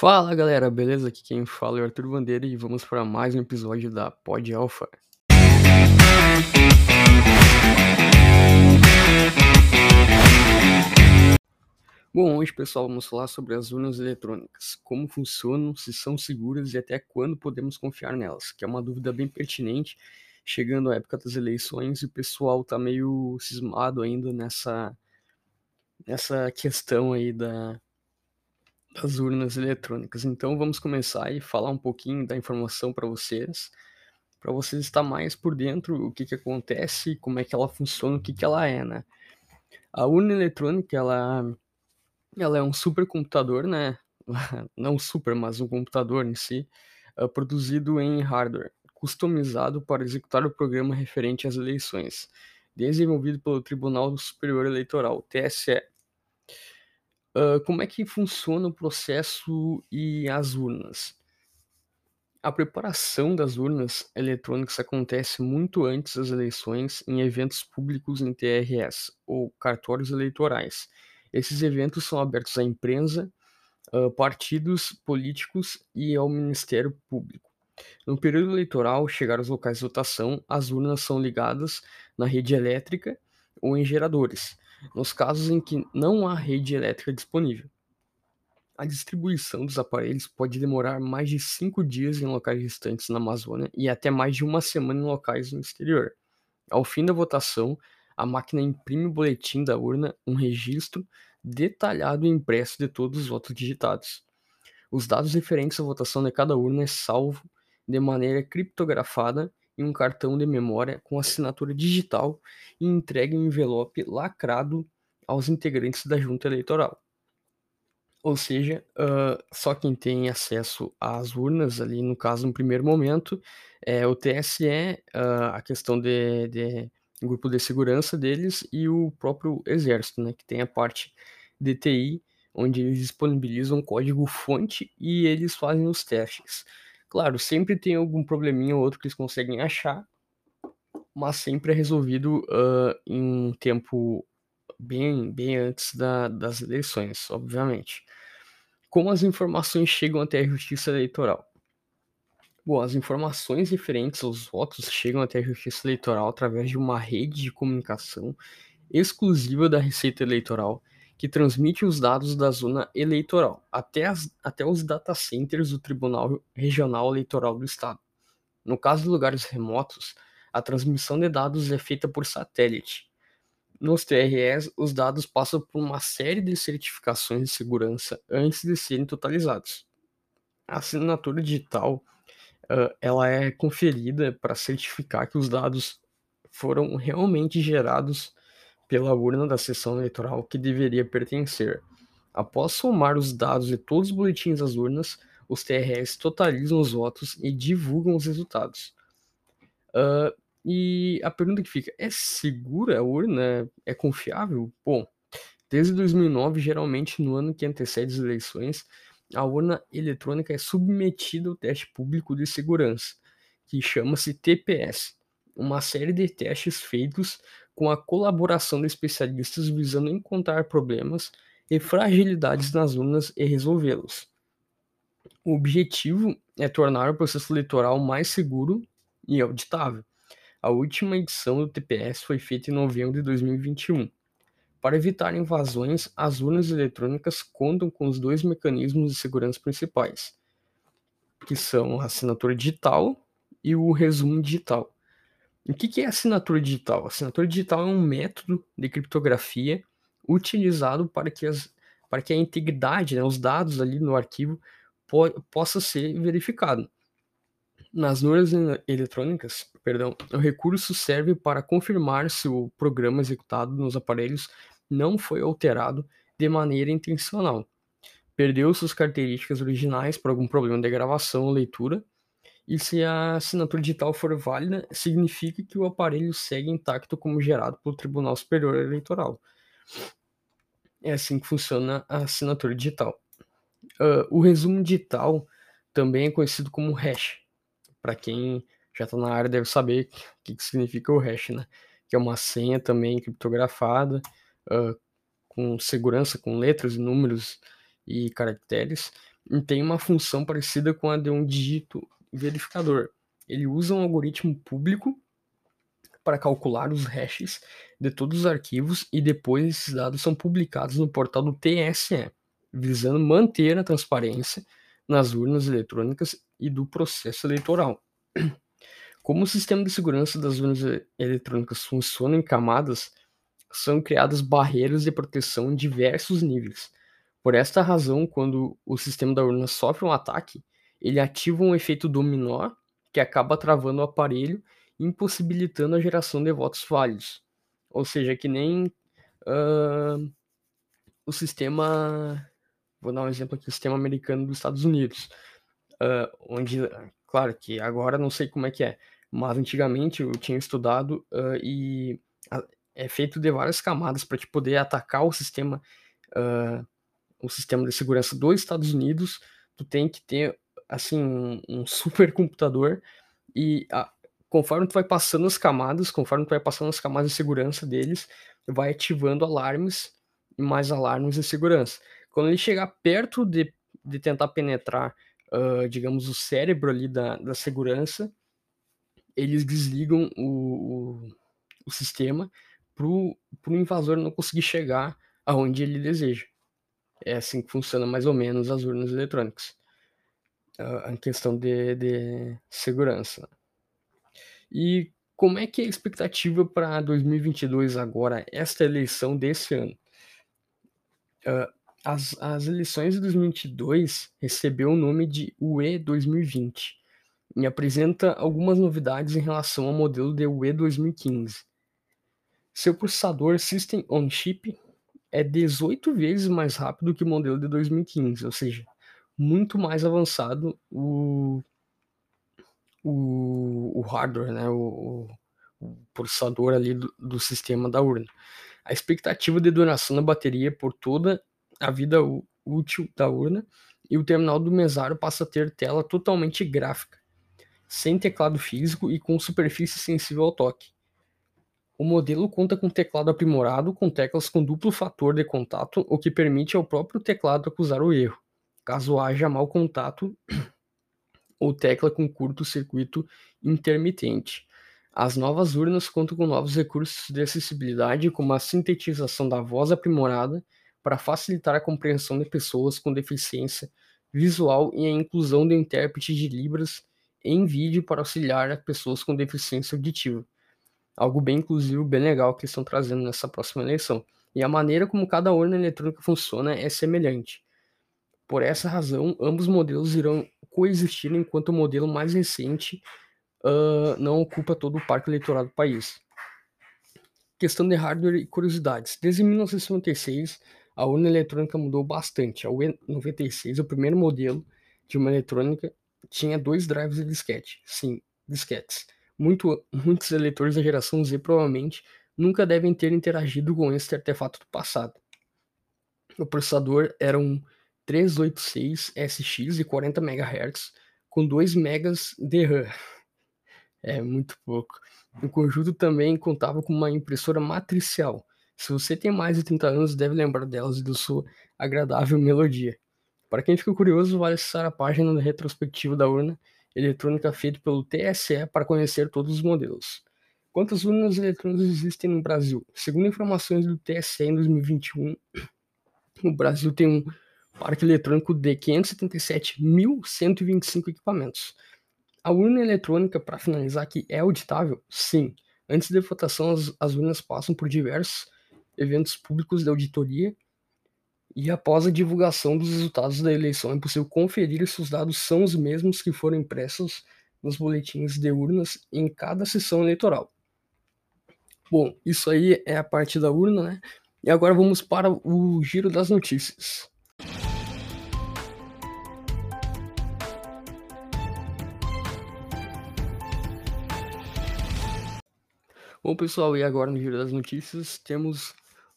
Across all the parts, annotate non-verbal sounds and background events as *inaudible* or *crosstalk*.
Fala galera, beleza? Aqui quem fala é o Arthur Bandeira e vamos para mais um episódio da Pod Alpha. Bom, hoje pessoal vamos falar sobre as urnas eletrônicas, como funcionam, se são seguras e até quando podemos confiar nelas, que é uma dúvida bem pertinente, chegando a época das eleições e o pessoal tá meio cismado ainda nessa, nessa questão aí da, das urnas eletrônicas. Então vamos começar e falar um pouquinho da informação para vocês, para vocês estar mais por dentro o que, que acontece, como é que ela funciona, o que, que ela é, né? A urna eletrônica, ela, ela é um supercomputador, né? *laughs* Não super, mas um computador em si, uh, produzido em hardware, customizado para executar o programa referente às eleições, desenvolvido pelo Tribunal Superior Eleitoral, TSE, Uh, como é que funciona o processo e as urnas? A preparação das urnas eletrônicas acontece muito antes das eleições em eventos públicos em TRS, ou cartórios eleitorais. Esses eventos são abertos à imprensa, partidos políticos e ao Ministério Público. No período eleitoral, chegar aos locais de votação, as urnas são ligadas na rede elétrica ou em geradores nos casos em que não há rede elétrica disponível. A distribuição dos aparelhos pode demorar mais de cinco dias em locais distantes na Amazônia e até mais de uma semana em locais no exterior. Ao fim da votação, a máquina imprime o boletim da urna, um registro detalhado e impresso de todos os votos digitados. Os dados referentes à votação de cada urna é salvo de maneira criptografada em um cartão de memória com assinatura digital e entregue em um envelope lacrado aos integrantes da junta eleitoral. Ou seja, uh, só quem tem acesso às urnas ali, no caso, no primeiro momento, é o TSE, uh, a questão de, de grupo de segurança deles e o próprio Exército, né, que tem a parte de TI, onde eles disponibilizam código fonte e eles fazem os testes. Claro, sempre tem algum probleminha ou outro que eles conseguem achar, mas sempre é resolvido uh, em um tempo bem, bem antes da, das eleições, obviamente. Como as informações chegam até a Justiça Eleitoral? Bom, as informações referentes aos votos chegam até a Justiça Eleitoral através de uma rede de comunicação exclusiva da Receita Eleitoral que transmite os dados da zona eleitoral até, as, até os data centers do Tribunal Regional Eleitoral do Estado. No caso de lugares remotos, a transmissão de dados é feita por satélite. Nos TREs, os dados passam por uma série de certificações de segurança antes de serem totalizados. A assinatura digital ela é conferida para certificar que os dados foram realmente gerados pela urna da sessão eleitoral que deveria pertencer. Após somar os dados de todos os boletins das urnas, os TRS totalizam os votos e divulgam os resultados. Uh, e a pergunta que fica: é segura a urna? É confiável? Bom, desde 2009, geralmente no ano que antecede as eleições, a urna eletrônica é submetida ao teste público de segurança, que chama-se TPS, uma série de testes feitos com a colaboração de especialistas visando encontrar problemas e fragilidades nas urnas e resolvê-los. O objetivo é tornar o processo eleitoral mais seguro e auditável. A última edição do TPS foi feita em novembro de 2021. Para evitar invasões, as urnas eletrônicas contam com os dois mecanismos de segurança principais, que são a assinatura digital e o resumo digital. O que é assinatura digital? Assinatura digital é um método de criptografia utilizado para que, as, para que a integridade, né, os dados ali no arquivo, po possa ser verificado. Nas urnas eletrônicas, perdão, o recurso serve para confirmar se o programa executado nos aparelhos não foi alterado de maneira intencional, perdeu suas características originais por algum problema de gravação ou leitura, e se a assinatura digital for válida, significa que o aparelho segue intacto como gerado pelo Tribunal Superior Eleitoral. É assim que funciona a assinatura digital. Uh, o resumo digital também é conhecido como hash. Para quem já está na área deve saber o que, que, significa o hash, né? Que é uma senha também criptografada, uh, com segurança, com letras, números e caracteres, e tem uma função parecida com a de um dígito verificador. Ele usa um algoritmo público para calcular os hashes de todos os arquivos e depois esses dados são publicados no portal do TSE, visando manter a transparência nas urnas eletrônicas e do processo eleitoral. Como o sistema de segurança das urnas eletrônicas funciona em camadas, são criadas barreiras de proteção em diversos níveis. Por esta razão, quando o sistema da urna sofre um ataque, ele ativa um efeito dominó que acaba travando o aparelho, impossibilitando a geração de votos válidos. Ou seja, que nem uh, o sistema. Vou dar um exemplo aqui: o sistema americano dos Estados Unidos. Uh, onde, claro que agora não sei como é que é, mas antigamente eu tinha estudado uh, e é feito de várias camadas para te poder atacar o sistema, o sistema de segurança dos Estados Unidos. Tu tem que ter assim um, um super computador e a, conforme tu vai passando as camadas, conforme tu vai passando as camadas de segurança deles, vai ativando alarmes e mais alarmes de segurança. Quando ele chegar perto de, de tentar penetrar, uh, digamos, o cérebro ali da, da segurança, eles desligam o, o, o sistema para o invasor não conseguir chegar aonde ele deseja. É assim que funciona mais ou menos as urnas eletrônicas a questão de, de segurança. E como é que é a expectativa para 2022 agora, esta eleição desse ano? Uh, as, as eleições de 2022 recebeu o nome de UE 2020 e apresenta algumas novidades em relação ao modelo de UE 2015. Seu processador System on Chip é 18 vezes mais rápido que o modelo de 2015, ou seja, muito mais avançado o, o, o hardware, né, o, o processador ali do, do, sistema da urna. A expectativa de duração da bateria por toda a vida útil da urna e o terminal do mesário passa a ter tela totalmente gráfica, sem teclado físico e com superfície sensível ao toque. O modelo conta com teclado aprimorado com teclas com duplo fator de contato, o que permite ao próprio teclado acusar o erro caso haja mau contato *clears throat* ou tecla com curto-circuito intermitente. As novas urnas contam com novos recursos de acessibilidade, como a sintetização da voz aprimorada para facilitar a compreensão de pessoas com deficiência visual e a inclusão de intérprete de Libras em vídeo para auxiliar as pessoas com deficiência auditiva. Algo bem inclusivo, bem legal que estão trazendo nessa próxima eleição. E a maneira como cada urna eletrônica funciona é semelhante. Por essa razão, ambos modelos irão coexistir enquanto o modelo mais recente uh, não ocupa todo o parque eleitoral do país. Questão de hardware e curiosidades. Desde 1956, a urna eletrônica mudou bastante. A UE96, o primeiro modelo de uma eletrônica, tinha dois drives de disquete. Sim, disquetes. Muito, muitos eleitores da geração Z provavelmente nunca devem ter interagido com esse artefato do passado. O processador era um 386SX de 40 MHz com 2 MB de RAM. É muito pouco. O conjunto também contava com uma impressora matricial. Se você tem mais de 30 anos, deve lembrar delas e da sua agradável melodia. Para quem ficou curioso, vale acessar a página da retrospectiva da urna eletrônica feita pelo TSE para conhecer todos os modelos. Quantas urnas eletrônicas existem no Brasil? Segundo informações do TSE em 2021, o Brasil tem um parque eletrônico de 577.125 equipamentos. A urna eletrônica, para finalizar aqui, é auditável? Sim. Antes da votação, as, as urnas passam por diversos eventos públicos de auditoria e após a divulgação dos resultados da eleição é possível conferir se os dados são os mesmos que foram impressos nos boletins de urnas em cada sessão eleitoral. Bom, isso aí é a parte da urna, né? E agora vamos para o giro das notícias. Bom, pessoal, e agora no Giro das Notícias temos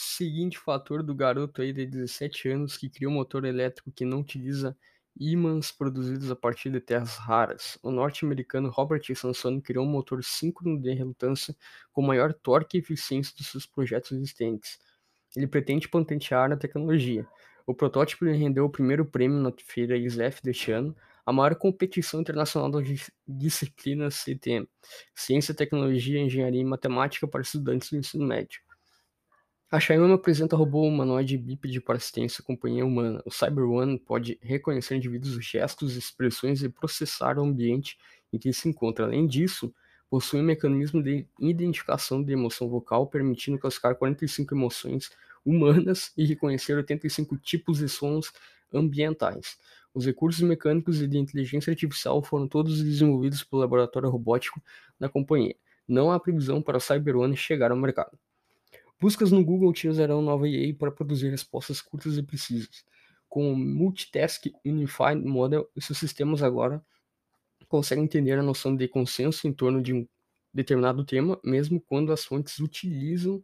seguinte fator do garoto aí de 17 anos que criou um motor elétrico que não utiliza ímãs produzidos a partir de terras raras. O norte-americano Robert Sansone criou um motor síncrono de relutância com maior torque e eficiência dos seus projetos existentes. Ele pretende patentear a tecnologia. O protótipo lhe rendeu o primeiro prêmio na feira ISEF deste ano, a maior competição internacional da disciplina CTM, Ciência, Tecnologia, Engenharia e Matemática para estudantes do ensino médio. A Xiaomi apresenta robô humanoide bípede para assistência à companhia humana. O Cyber One pode reconhecer indivíduos, gestos, expressões e processar o ambiente em que se encontra. Além disso, possui um mecanismo de identificação de emoção vocal, permitindo classificar 45 emoções humanas e reconhecer 85 tipos de sons ambientais. Os recursos mecânicos e de inteligência artificial foram todos desenvolvidos pelo laboratório robótico da companhia. Não há previsão para o Cyber One chegar ao mercado. Buscas no Google utilizarão nova IA para produzir respostas curtas e precisas. Com o Multitask Unified Model, esses sistemas agora conseguem entender a noção de consenso em torno de um determinado tema, mesmo quando as fontes utilizam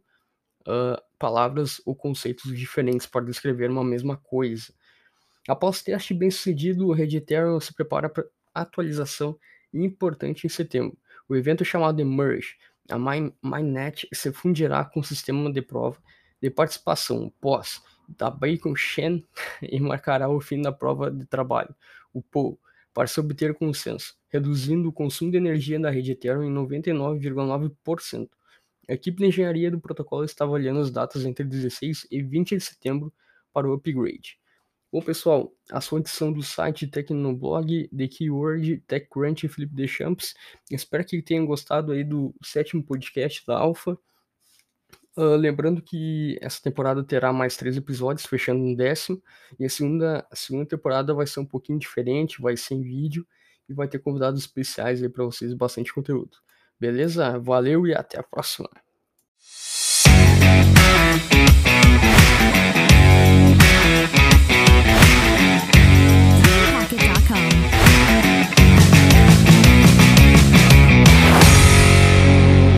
uh, palavras ou conceitos diferentes para descrever uma mesma coisa. Após teste bem sucedido, o Redditor se prepara para atualização importante em setembro. O evento chamado de Merge a MyNet se fundirá com o sistema de prova de participação pós da Bacon Chain *laughs* e marcará o fim da prova de trabalho, o POU, para se obter consenso, reduzindo o consumo de energia da rede Ethereum em 99,9%. A equipe de engenharia do protocolo está avaliando as datas entre 16 e 20 de setembro para o upgrade. Bom, pessoal, as fontes são do site Tecnoblog, The Keyword, TechCrunch e Felipe Deschamps. Espero que tenham gostado aí do sétimo podcast da Alpha. Uh, lembrando que essa temporada terá mais três episódios, fechando um décimo. E a segunda, a segunda temporada vai ser um pouquinho diferente, vai ser em vídeo e vai ter convidados especiais aí para vocês, bastante conteúdo. Beleza? Valeu e até a próxima.